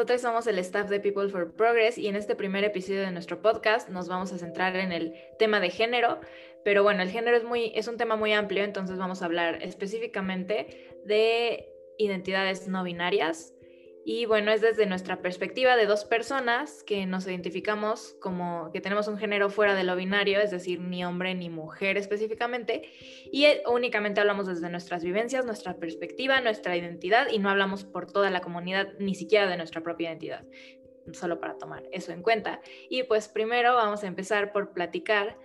Nosotros somos el staff de People for Progress y en este primer episodio de nuestro podcast nos vamos a centrar en el tema de género, pero bueno, el género es muy es un tema muy amplio, entonces vamos a hablar específicamente de identidades no binarias, y bueno, es desde nuestra perspectiva de dos personas que nos identificamos como que tenemos un género fuera de lo binario, es decir, ni hombre ni mujer específicamente, y eh, únicamente hablamos desde nuestras vivencias, nuestra perspectiva, nuestra identidad, y no hablamos por toda la comunidad, ni siquiera de nuestra propia identidad, solo para tomar eso en cuenta. Y pues primero vamos a empezar por platicar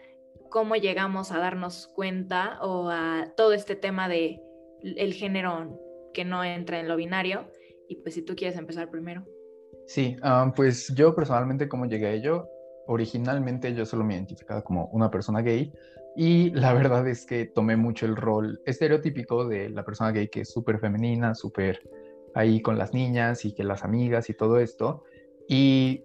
cómo llegamos a darnos cuenta o a todo este tema de el género que no entra en lo binario y pues si tú quieres empezar primero. Sí, pues yo personalmente como llegué a ello, originalmente yo solo me identificaba como una persona gay y la verdad es que tomé mucho el rol estereotípico de la persona gay que es súper femenina, súper ahí con las niñas y que las amigas y todo esto. Y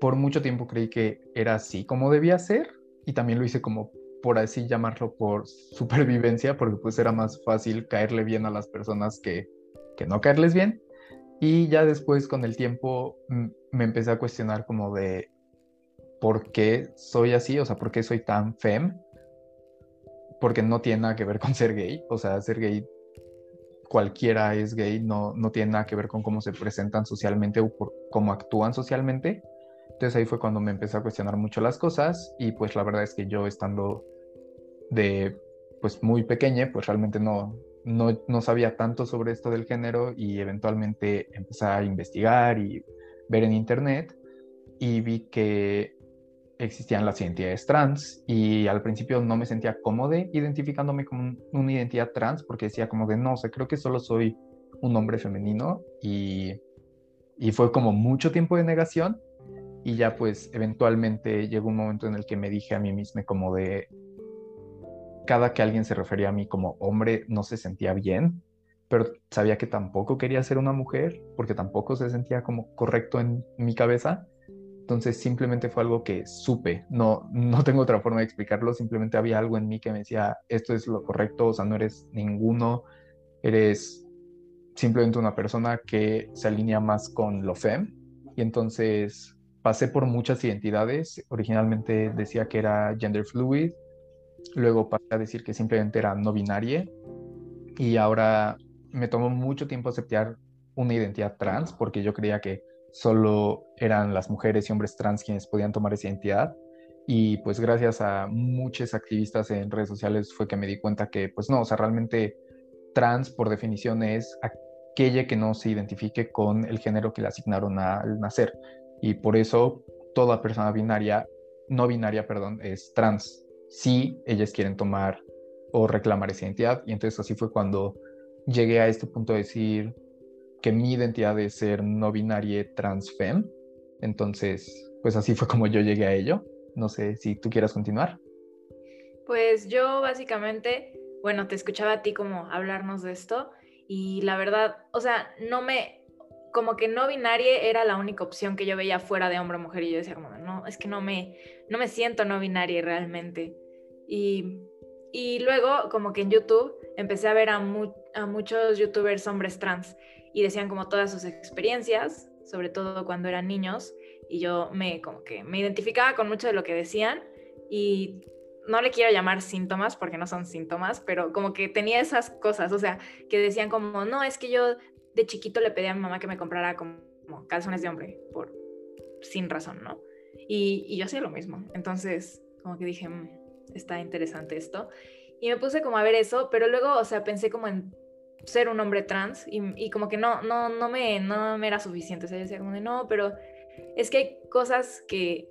por mucho tiempo creí que era así como debía ser y también lo hice como por así llamarlo por supervivencia porque pues era más fácil caerle bien a las personas que, que no caerles bien. Y ya después con el tiempo me empecé a cuestionar como de por qué soy así, o sea, por qué soy tan fem, porque no tiene nada que ver con ser gay, o sea, ser gay, cualquiera es gay, no, no tiene nada que ver con cómo se presentan socialmente o por cómo actúan socialmente. Entonces ahí fue cuando me empecé a cuestionar mucho las cosas y pues la verdad es que yo estando de pues muy pequeña, pues realmente no, no, sabía tanto sobre esto del género y eventualmente empecé a investigar y ver en internet y vi que existían las identidades trans y al principio no me sentía cómodo identificándome como una identidad trans porque decía como de no, sé, creo que solo soy un hombre femenino y, y fue como mucho tiempo de negación y ya pues eventualmente llegó un momento en el que me dije a mí misma como de cada que alguien se refería a mí como hombre no se sentía bien, pero sabía que tampoco quería ser una mujer porque tampoco se sentía como correcto en mi cabeza. Entonces simplemente fue algo que supe, no, no tengo otra forma de explicarlo, simplemente había algo en mí que me decía, esto es lo correcto, o sea, no eres ninguno, eres simplemente una persona que se alinea más con lo fem. Y entonces pasé por muchas identidades, originalmente decía que era gender fluid, luego pasé a decir que simplemente era no binaria. Y ahora me tomó mucho tiempo aceptar una identidad trans porque yo creía que solo eran las mujeres y hombres trans quienes podían tomar esa identidad. Y pues gracias a muchos activistas en redes sociales fue que me di cuenta que pues no, o sea, realmente trans por definición es aquella que no se identifique con el género que le asignaron al nacer. Y por eso toda persona binaria, no binaria, perdón, es trans si ellas quieren tomar o reclamar esa identidad. Y entonces así fue cuando llegué a este punto de decir que mi identidad es ser no binaria transfem. Entonces, pues así fue como yo llegué a ello. No sé si tú quieras continuar. Pues yo básicamente, bueno, te escuchaba a ti como hablarnos de esto y la verdad, o sea, no me, como que no binaria era la única opción que yo veía fuera de hombre o mujer y yo decía como, no, es que no me, no me siento no binaria realmente. Y, y luego como que en YouTube empecé a ver a, a muchos youtubers hombres trans y decían como todas sus experiencias, sobre todo cuando eran niños, y yo me como que me identificaba con mucho de lo que decían y no le quiero llamar síntomas porque no son síntomas, pero como que tenía esas cosas, o sea, que decían como, no, es que yo de chiquito le pedí a mi mamá que me comprara como, calzones de hombre, por sin razón, ¿no? Y, yo hacía lo mismo. Entonces, como que dije, mm, está interesante esto. Y me puse como a ver eso, pero luego, o sea, pensé como en ser un hombre trans y, como que no, no, no, me, no me era suficiente. O sea, yo decía como de, no, pero es que hay cosas que,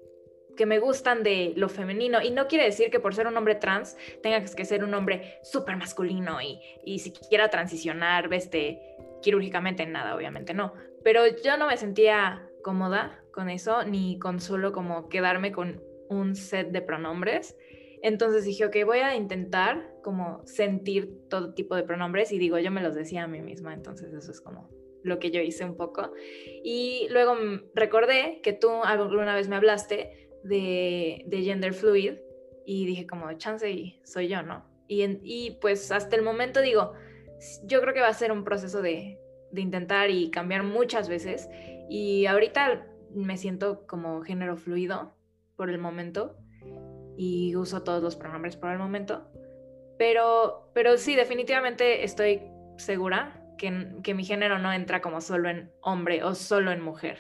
que me gustan de lo femenino. Y no quiere decir que por ser un hombre trans tengas que ser un hombre súper masculino y, y si quiera transicionar, este, quirúrgicamente, nada, obviamente no. Pero yo no me sentía cómoda con eso, ni con solo como quedarme con un set de pronombres. Entonces dije, ok, voy a intentar como sentir todo tipo de pronombres y digo, yo me los decía a mí misma, entonces eso es como lo que yo hice un poco. Y luego recordé que tú alguna vez me hablaste de, de gender fluid y dije como, chance y soy yo, ¿no? Y, y pues hasta el momento digo, yo creo que va a ser un proceso de de intentar y cambiar muchas veces. Y ahorita me siento como género fluido por el momento y uso todos los pronombres por el momento. Pero, pero sí, definitivamente estoy segura que, que mi género no entra como solo en hombre o solo en mujer.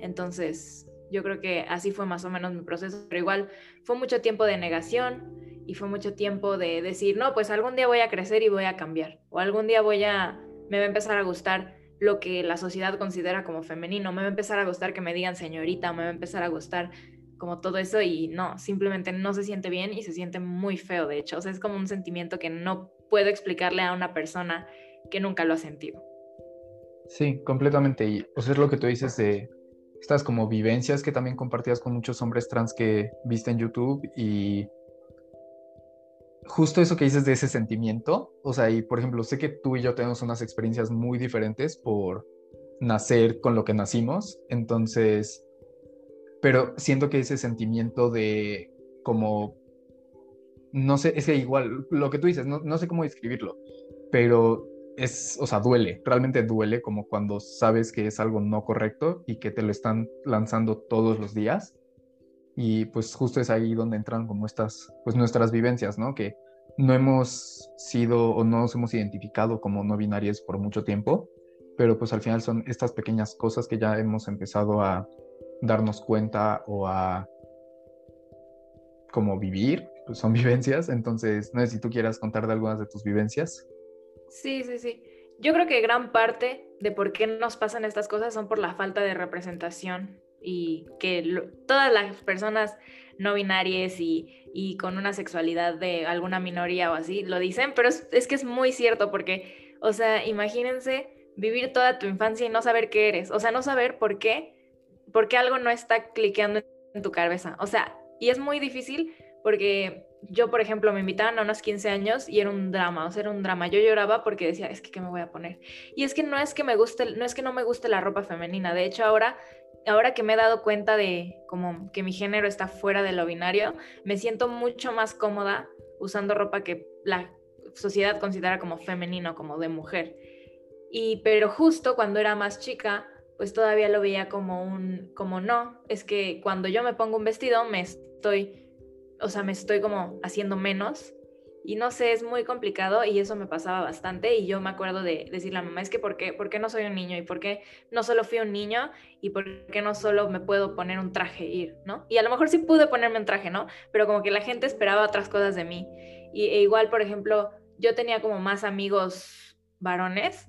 Entonces, yo creo que así fue más o menos mi proceso, pero igual fue mucho tiempo de negación y fue mucho tiempo de decir, no, pues algún día voy a crecer y voy a cambiar, o algún día voy a, me va a empezar a gustar lo que la sociedad considera como femenino, me va a empezar a gustar que me digan señorita, me va a empezar a gustar como todo eso y no, simplemente no se siente bien y se siente muy feo, de hecho, o sea, es como un sentimiento que no puedo explicarle a una persona que nunca lo ha sentido. Sí, completamente. Y o sea, es lo que tú dices de estas como vivencias que también compartías con muchos hombres trans que viste en YouTube y justo eso que dices de ese sentimiento, o sea, y por ejemplo, sé que tú y yo tenemos unas experiencias muy diferentes por nacer con lo que nacimos, entonces, pero siento que ese sentimiento de como, no sé, es igual, lo que tú dices, no, no sé cómo describirlo, pero es, o sea, duele, realmente duele como cuando sabes que es algo no correcto y que te lo están lanzando todos los días y pues justo es ahí donde entran como estas, pues nuestras vivencias, ¿no? Que no hemos sido o no nos hemos identificado como no binarias por mucho tiempo, pero pues al final son estas pequeñas cosas que ya hemos empezado a darnos cuenta o a como vivir, pues son vivencias, entonces no sé si tú quieras contar de algunas de tus vivencias. Sí, sí, sí. Yo creo que gran parte de por qué nos pasan estas cosas son por la falta de representación y que todas las personas no binarias y, con una sexualidad de alguna minoría o así lo dicen, pero es, que es muy cierto porque, o sea, imagínense vivir toda tu infancia y no saber qué eres, o sea, no saber por qué, por qué algo no está cliqueando en tu cabeza, o sea, y es muy difícil porque yo, por ejemplo, me invitaban a unos 15 años y era un drama, o sea, era un drama. Yo lloraba porque decía, es que, ¿qué me voy a poner? Y es que no es que me guste, no es que no me guste la ropa femenina. De hecho, ahora ahora que me he dado cuenta de como que mi género está fuera de lo binario, me siento mucho más cómoda usando ropa que la sociedad considera como femenino, como de mujer. Y pero justo cuando era más chica, pues todavía lo veía como un como no, es que cuando yo me pongo un vestido me estoy o sea, me estoy como haciendo menos y no sé, es muy complicado y eso me pasaba bastante y yo me acuerdo de decirle a mamá, es que ¿por qué, ¿por qué no soy un niño? ¿Y por qué no solo fui un niño? ¿Y por qué no solo me puedo poner un traje e ir? ¿no? Y a lo mejor sí pude ponerme un traje, ¿no? Pero como que la gente esperaba otras cosas de mí. Y, e igual, por ejemplo, yo tenía como más amigos varones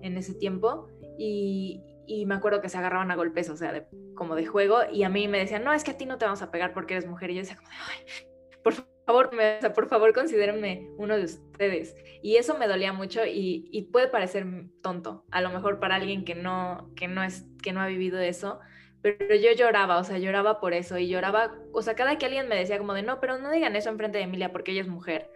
en ese tiempo y, y me acuerdo que se agarraban a golpes, o sea, como de juego, y a mí me decían, no, es que a ti no te vamos a pegar porque eres mujer, y yo decía como de, ay, por favor por favor, considérenme uno de ustedes. Y eso me dolía mucho y, puede parecer tonto, a lo mejor para alguien que no, que no es, que no ha vivido eso, pero yo lloraba, o sea, lloraba por eso y lloraba, o sea, cada que alguien me decía como de, no, pero no digan eso enfrente de Emilia porque ella es mujer.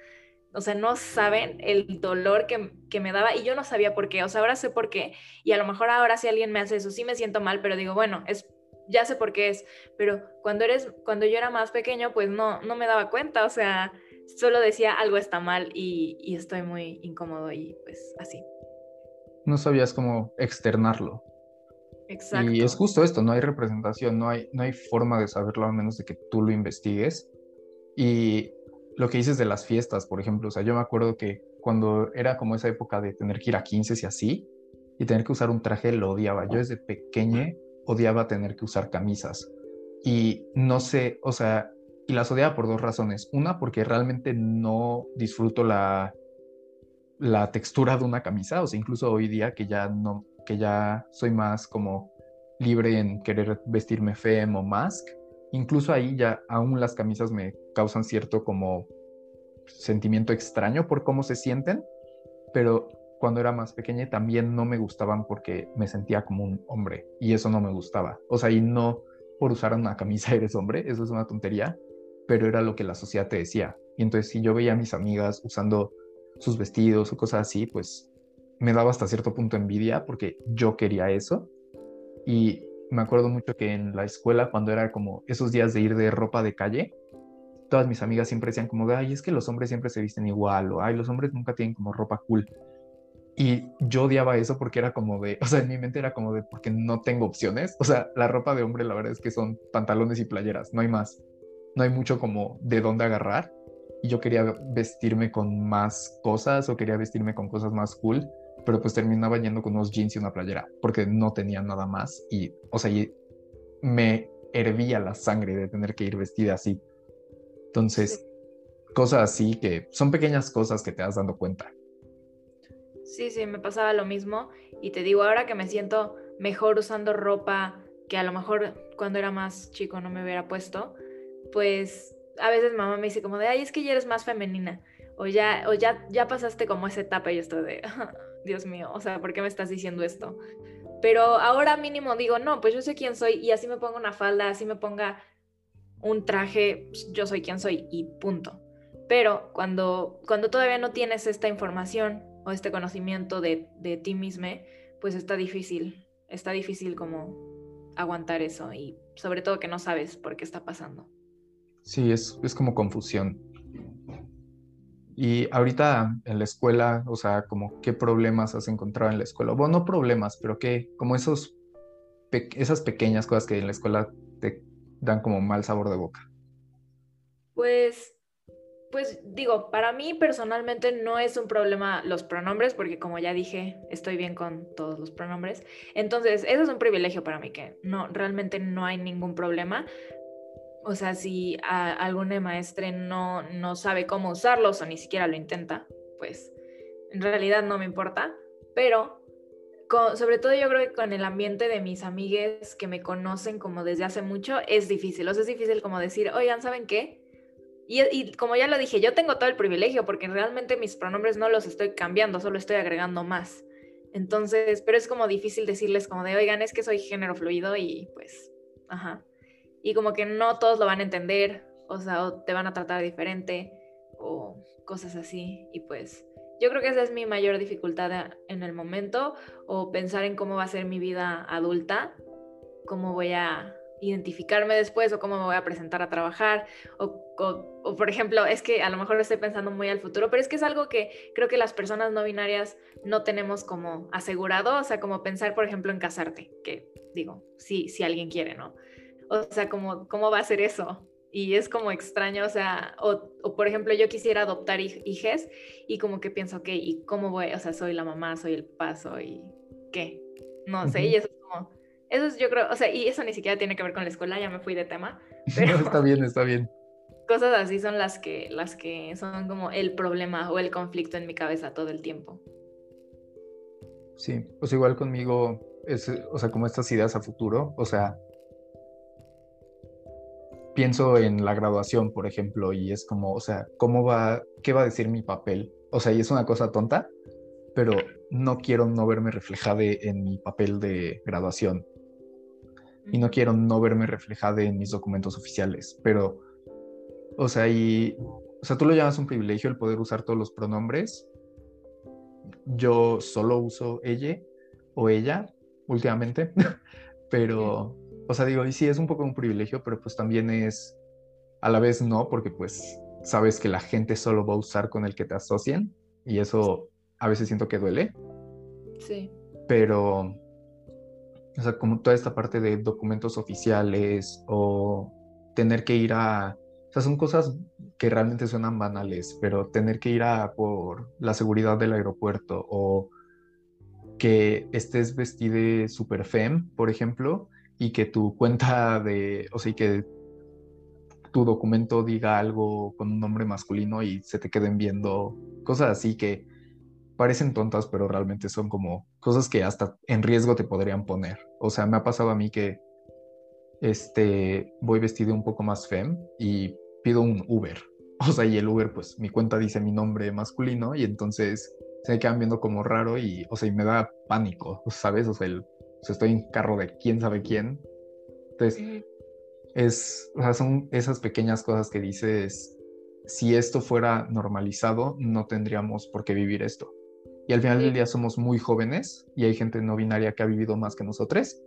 O sea, no saben el dolor que, que, me daba y yo no sabía por qué. O sea, ahora sé por qué. Y a lo mejor ahora si alguien me hace eso, sí me siento mal, pero digo, bueno, es ya sé por qué es, pero cuando eres, cuando yo era más pequeño, pues no, no me daba cuenta, o sea, solo decía algo está mal y, y estoy muy incómodo y pues así. No sabías cómo externarlo. Exacto. Y es justo esto, no hay representación, no hay, no hay forma de saberlo a menos de que tú lo investigues. Y lo que dices de las fiestas, por ejemplo, o sea, yo me acuerdo que cuando era como esa época de tener que ir a 15 y así, y tener que usar un traje, lo odiaba. Yo desde pequeña odiaba tener que usar camisas. Y no sé, o sea, y las odiaba por dos razones. Una, porque realmente no disfruto la, la textura de una camisa, o sea, incluso hoy día que ya no, que ya soy más como libre en querer vestirme fem o mask, incluso ahí ya aún las camisas me causan cierto como sentimiento extraño por cómo se sienten, pero cuando era más pequeña también no me gustaban porque me sentía como un hombre y eso no me gustaba. O sea, y no por usar una camisa eres hombre, eso es una tontería, pero era lo que la sociedad te decía. Y entonces si yo veía a mis amigas usando sus vestidos o cosas así, pues me daba hasta cierto punto envidia porque yo quería eso. Y me acuerdo mucho que en la escuela, cuando era como esos días de ir de ropa de calle, todas mis amigas siempre decían como, ay, es que los hombres siempre se visten igual, o ay, los hombres nunca tienen como ropa cool. Y yo odiaba eso porque era como de, o sea, en mi mente era como de, porque no tengo opciones. O sea, la ropa de hombre la verdad es que son pantalones y playeras, no hay más. No hay mucho como de dónde agarrar. Y yo quería vestirme con más cosas o quería vestirme con cosas más cool, pero pues terminaba yendo con unos jeans y una playera porque no tenía nada más. Y, o sea, me hervía la sangre de tener que ir vestida así. Entonces, cosas así que son pequeñas cosas que te das dando cuenta. Sí, sí, me pasaba lo mismo. Y te digo, ahora que me siento mejor usando ropa que a lo mejor cuando era más chico no me hubiera puesto, pues a veces mamá me dice como de, ay, es que ya eres más femenina. O ya, o ya, ya pasaste como esa etapa y yo estoy de, Dios mío, o sea, ¿por qué me estás diciendo esto? Pero ahora mínimo digo, no, pues yo sé quién soy y así me pongo una falda, así me ponga un traje, pues, yo soy quien soy y punto. Pero cuando, cuando todavía no tienes esta información o este conocimiento de, de ti mismo, pues está difícil, está difícil como aguantar eso y sobre todo que no sabes por qué está pasando. Sí, es, es como confusión. Y ahorita en la escuela, o sea, como qué problemas has encontrado en la escuela. Bueno, no problemas, pero qué, como esos, esas pequeñas cosas que en la escuela te dan como mal sabor de boca. Pues, pues digo, para mí personalmente no es un problema los pronombres, porque como ya dije, estoy bien con todos los pronombres. Entonces, eso es un privilegio para mí, que no, realmente no hay ningún problema o sea, si a, algún maestre no, no sabe cómo usarlos o ni siquiera lo intenta, pues en realidad no me importa. Pero sobre todo yo creo que con el ambiente de mis amigues que me conocen como desde hace mucho, es difícil. O sea, es difícil como decir, oigan, ¿saben qué? Y, como ya lo dije, yo tengo todo el privilegio porque realmente mis pronombres no los estoy cambiando, solo estoy agregando más. Entonces, pero es como difícil decirles como de, oigan, es que soy género fluido y pues, ajá y como que no todos lo van a entender, o sea, o te van a tratar diferente o cosas así. Y pues yo creo que esa es mi mayor dificultad en el momento o pensar en cómo va a ser mi vida adulta, cómo voy a identificarme después o cómo me voy a presentar a trabajar o, o, por ejemplo es que a lo mejor estoy pensando muy al futuro pero es que es algo que creo que las personas no binarias no tenemos como asegurado o sea como pensar por ejemplo en casarte que digo sí si alguien quiere no o sea, como, ¿cómo va a ser eso? Y es como extraño, o sea, o, por ejemplo, yo quisiera adoptar hijes y como que pienso, ok, ¿y cómo voy? O sea, soy la mamá, soy el paso y qué. No sé, y eso eso es yo creo, o sea, y eso ni siquiera tiene que ver con la escuela, ya me fui de tema. Pero está bien, está bien. Cosas así son las que, las que son como el problema o el conflicto en mi cabeza todo el tiempo. Sí, pues igual conmigo, es, o sea, como estas ideas a futuro, o sea, pienso en la graduación, por ejemplo, y es como, o sea, ¿cómo va, qué va a decir mi papel? O sea, y es una cosa tonta, pero no quiero no verme reflejada en mi papel de graduación. Y no quiero no verme reflejada en mis documentos oficiales, pero, o sea, y, o sea, tú lo llamas un privilegio el poder usar todos los pronombres. Yo solo uso ella o ella últimamente, pero o sea, digo, y sí es un poco un privilegio, pero pues también es a la vez no, porque pues sabes que la gente solo va a usar con el que te asocian y eso a veces siento que duele. Sí. Pero, o sea, como toda esta parte de documentos oficiales o tener que ir a, o sea, son cosas que realmente suenan banales, pero tener que ir a por la seguridad del aeropuerto o que estés vestido super fem, por ejemplo, y que tu cuenta de, o sea, y que tu documento diga algo con un nombre masculino y se te queden viendo cosas así que parecen tontas, pero realmente son como cosas que hasta en riesgo te podrían poner. O sea, me ha pasado a mí que este, voy vestido un poco más fem y pido un Uber. O sea, y el Uber, pues mi cuenta dice mi nombre masculino y entonces se me quedan viendo como raro y, o sea, y me da pánico, ¿sabes? O sea, el estoy en carro de quién sabe quién. Entonces, es, o sea, son esas pequeñas cosas que dices, si esto fuera normalizado, no tendríamos por qué vivir esto. Y al final del día somos muy jóvenes y hay gente no binaria que ha vivido más que nosotros.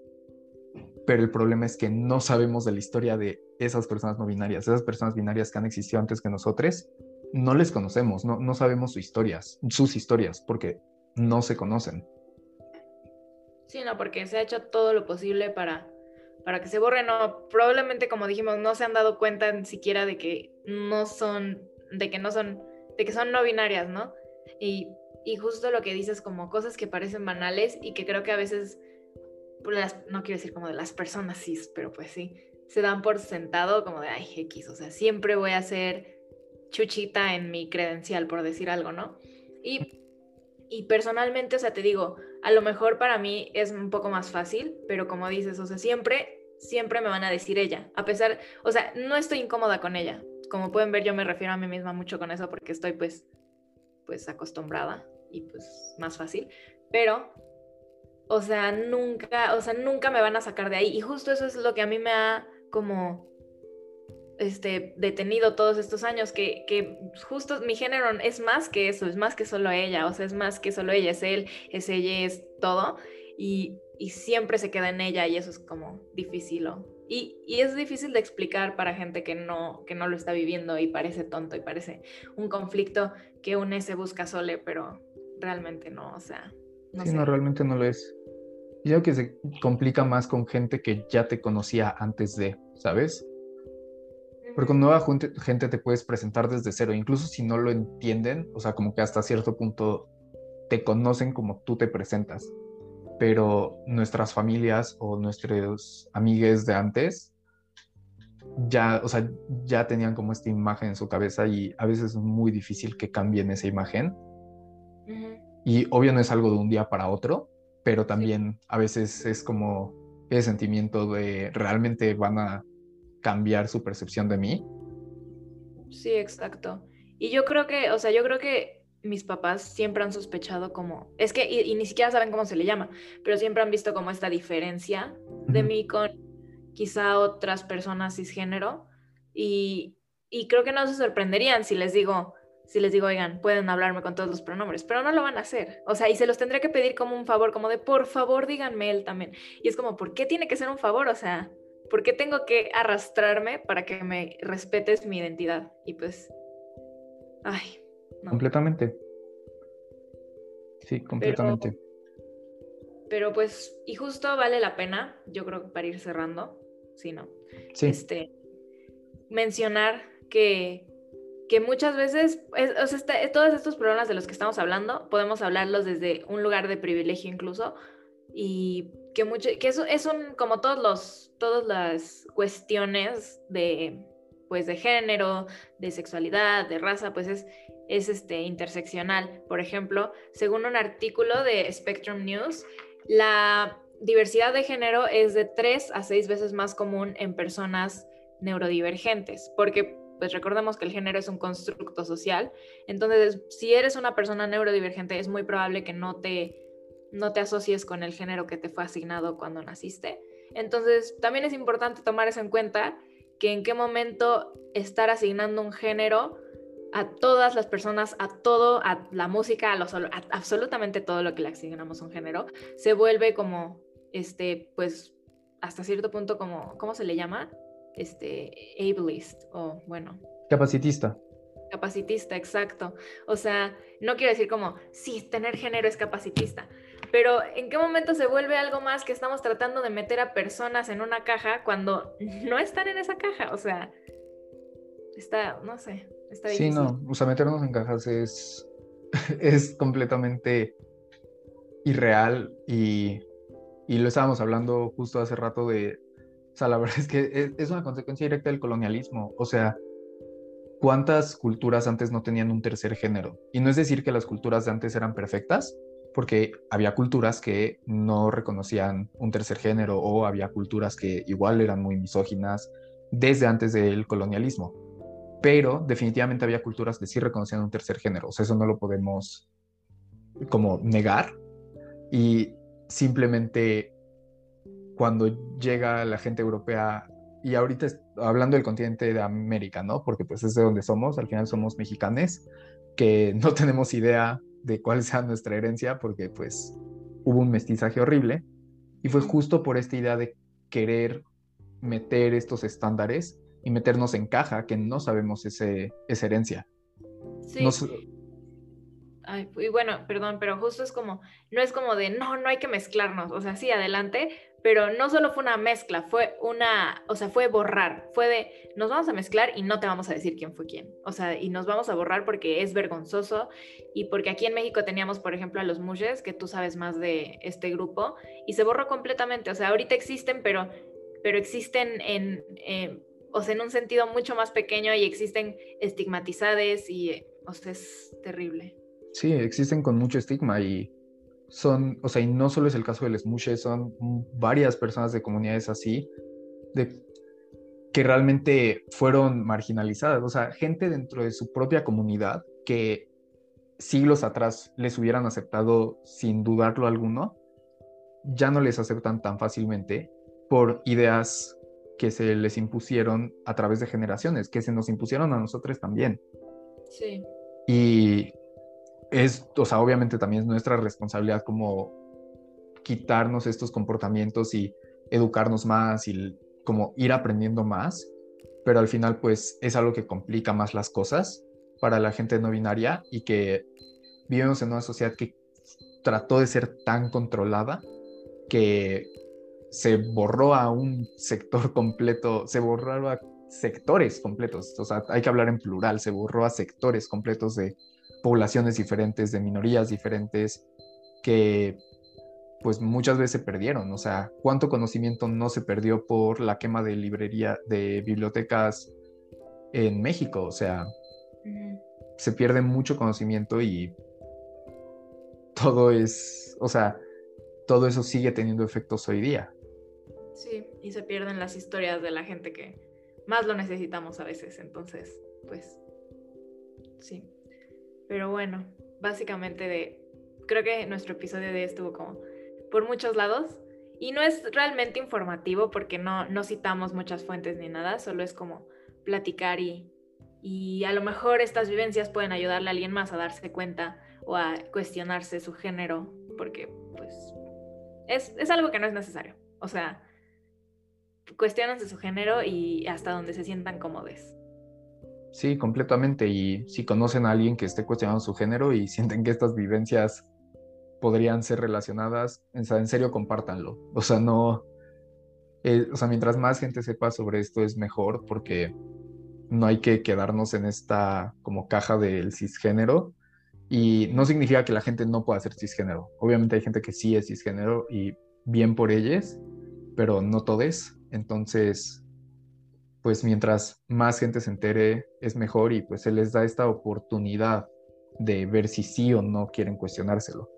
Pero el problema es que no sabemos de la historia de esas personas no binarias, esas personas binarias que han existido antes que nosotros, no les conocemos, no, no sabemos sus historias, sus historias, porque no se conocen. Sí, no, porque se ha hecho todo lo posible para, para que se borren. No, probablemente, como dijimos, no se han dado cuenta ni siquiera de que no son, de que no son, de que son no binarias, ¿no? Y, y justo lo que dices, como cosas que parecen banales y que creo que a veces, pues, no quiero decir como de las personas cis, pero pues sí, se dan por sentado como de, ay, X, o sea, siempre voy a ser chuchita en mi credencial, por decir algo, ¿no? Y, y personalmente, o sea, te digo, a lo mejor para mí es un poco más fácil, pero como dices, o sea, siempre, siempre me van a decir ella, a pesar, o sea, no estoy incómoda con ella. Como pueden ver, yo me refiero a mí misma mucho con eso porque estoy pues, pues acostumbrada y pues más fácil, pero o sea, nunca, o sea, nunca me van a sacar de ahí. Y justo eso es lo que a mí me ha como este, detenido todos estos años, que, que, justo mi género es más que eso, es más que solo ella, o sea, es más que solo ella, es él, es ella, es todo, y, y siempre se queda en ella y eso es como difícil. Y, y, es difícil de explicar para gente que no, que no lo está viviendo y parece tonto y parece un conflicto que une se busca sole, pero realmente no, o sea. No sí, no, realmente no lo es. Yo creo que se complica más con gente que ya te conocía antes de, ¿sabes? Porque con nueva gente te puedes presentar desde cero, incluso si no lo entienden, o sea, como que hasta cierto punto te conocen como tú te presentas. Pero nuestras familias o nuestros amigues de antes ya, o sea, ya tenían como esta imagen en su cabeza y a veces es muy difícil que cambien esa imagen. Y obvio no es algo de un día para otro, pero también a veces es como ese sentimiento de realmente van a cambiar su percepción de mí. Sí, exacto. Y yo creo que, o sea, yo creo que mis papás siempre han sospechado como, es que, y, ni siquiera saben cómo se le llama, pero siempre han visto como esta diferencia de mí con quizá otras personas cisgénero. Y, y creo que no se sorprenderían si les digo, si les digo, oigan, pueden hablarme con todos los pronombres, pero no lo van a hacer. O sea, y se los tendré que pedir como un favor, como de, por favor, díganme él también. Y es como, ¿por qué tiene que ser un favor? O sea, ¿por qué tengo que arrastrarme para que me respetes mi identidad? Y pues, ay. Completamente. Sí, completamente. Pero, pues, y justo vale la pena, yo creo que para ir cerrando, sí, ¿no? Sí. Este, mencionar que, que muchas veces, o sea, todos estos problemas de los que estamos hablando, podemos hablarlos desde un lugar de privilegio incluso, y que mucho, que eso es un, como todos los, todas las cuestiones de, pues de género, de sexualidad, de raza, pues es, es este, interseccional. Por ejemplo, según un artículo de Spectrum News, la diversidad de género es de tres a seis veces más común en personas neurodivergentes, porque pues recordemos que el género es un constructo social, entonces si eres una persona neurodivergente es muy probable que no te no te asocies con el género que te fue asignado cuando naciste. Entonces, también es importante tomar eso en cuenta, que en qué momento estar asignando un género a todas las personas, a todo, a la música, a, absolutamente todo lo que le asignamos un género, se vuelve como, este, pues, hasta cierto punto como, ¿cómo se le llama? Este, ableist, o bueno. Capacitista. Capacitista, exacto. O sea, no quiero decir como, sí, tener género es capacitista, pero ¿en qué momento se vuelve algo más que estamos tratando de meter a personas en una caja cuando no están en esa caja? O sea, está, no sé, está difícil. Sí, no, o sea, meternos en cajas es, es completamente irreal y, y lo estábamos hablando justo hace rato de, o sea, la verdad es que es una consecuencia directa del colonialismo, o sea, ¿cuántas culturas antes no tenían un tercer género? Y no es decir que las culturas de antes eran perfectas, porque había culturas que no reconocían un tercer género o había culturas que igual eran muy misóginas desde antes del colonialismo. Pero definitivamente había culturas que sí reconocían un tercer género, o sea, eso no lo podemos como negar. Y simplemente cuando llega la gente europea y ahorita hablando del continente de América, ¿no? Porque pues es de donde somos, al final somos mexicanes, que no tenemos idea de cuál sea nuestra herencia, porque pues hubo un mestizaje horrible, y fue justo por esta idea de querer meter estos estándares y meternos en caja, que no sabemos ese, esa herencia. Sí. y bueno, perdón, pero justo es como, no es como de, no, no hay que mezclarnos, o sea, sí, adelante, pero no solo fue una mezcla, fue una, o sea, fue borrar, fue de, nos vamos a mezclar y no te vamos a decir quién fue quién, o sea, y nos vamos a borrar porque es vergonzoso y porque aquí en México teníamos, por ejemplo, a los Mushes, que tú sabes más de este grupo, y se borró completamente, o sea, ahorita existen, pero, pero existen en, eh, o sea, en un sentido mucho más pequeño y existen estigmatizades y, o sea, es terrible. Sí, existen con mucho estigma y son, o sea, y no solo es el caso de los mushes, son varias personas de comunidades así, de, que realmente fueron marginalizadas, o sea, gente dentro de su propia comunidad que siglos atrás les hubieran aceptado sin dudarlo alguno, ya no les aceptan tan fácilmente por ideas que se les impusieron a través de generaciones, que se nos impusieron a nosotros también. Sí. Y obviamente también es nuestra responsabilidad como quitarnos estos comportamientos y educarnos más y como ir aprendiendo más, pero al final pues es algo que complica más las cosas para la gente no binaria y que vivimos en una sociedad que trató de ser tan controlada que se borró a un sector completo, se borró a sectores completos, o sea, hay que hablar en plural, se borró a sectores completos de poblaciones diferentes, de minorías diferentes, que pues muchas veces se perdieron. O sea, ¿cuánto conocimiento no se perdió por la quema de librería, de bibliotecas en México? O sea, se pierde mucho conocimiento y todo es, o sea, todo eso sigue teniendo efectos hoy día. Sí, y se pierden las historias de la gente que más lo necesitamos a veces. Entonces, pues, sí. Pero bueno, básicamente de, creo que nuestro episodio de estuvo como por muchos lados y no es realmente informativo porque no, no citamos muchas fuentes ni nada, solo es como platicar y, y a lo mejor estas vivencias pueden ayudarle a alguien más a darse cuenta o a cuestionarse su género porque pues es, es algo que no es necesario. O sea, cuestionanse su género y hasta donde se sientan cómodos. Sí, completamente. Y si conocen a alguien que esté cuestionando su género y sienten que estas vivencias podrían ser relacionadas, en serio, compártanlo. O sea, no. Eh, o sea, mientras más gente sepa sobre esto es mejor porque no hay que quedarnos en esta como caja del cisgénero. Y no significa que la gente no pueda ser cisgénero. Obviamente hay gente que sí es cisgénero y bien por ellos, pero no todos. Entonces, pues mientras más gente se entere es mejor y pues se les da esta oportunidad de ver si sí o no quieren cuestionárselo.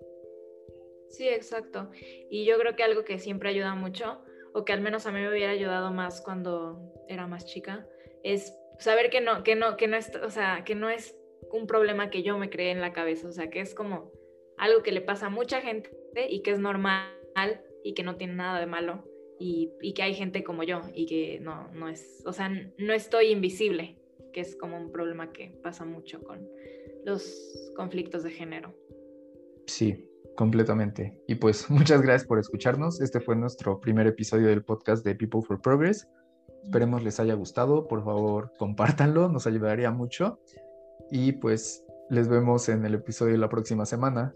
Sí, exacto. Y yo creo que algo que siempre ayuda mucho, o que al menos a mí me hubiera ayudado más cuando era más chica, es saber que no, que no, que no es, o sea, que no es un problema que yo me creé en la cabeza, o sea, que es como algo que le pasa a mucha gente y que es normal y que no tiene nada de malo y, que hay gente como yo y que no, no es, o sea, no estoy invisible, que es como un problema que pasa mucho con los conflictos de género. Sí, completamente. Y pues muchas gracias por escucharnos. Este fue nuestro primer episodio del podcast de People for Progress. Esperemos les haya gustado. Por favor, compártanlo, nos ayudaría mucho. Y pues les vemos en el episodio de la próxima semana.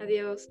Adiós.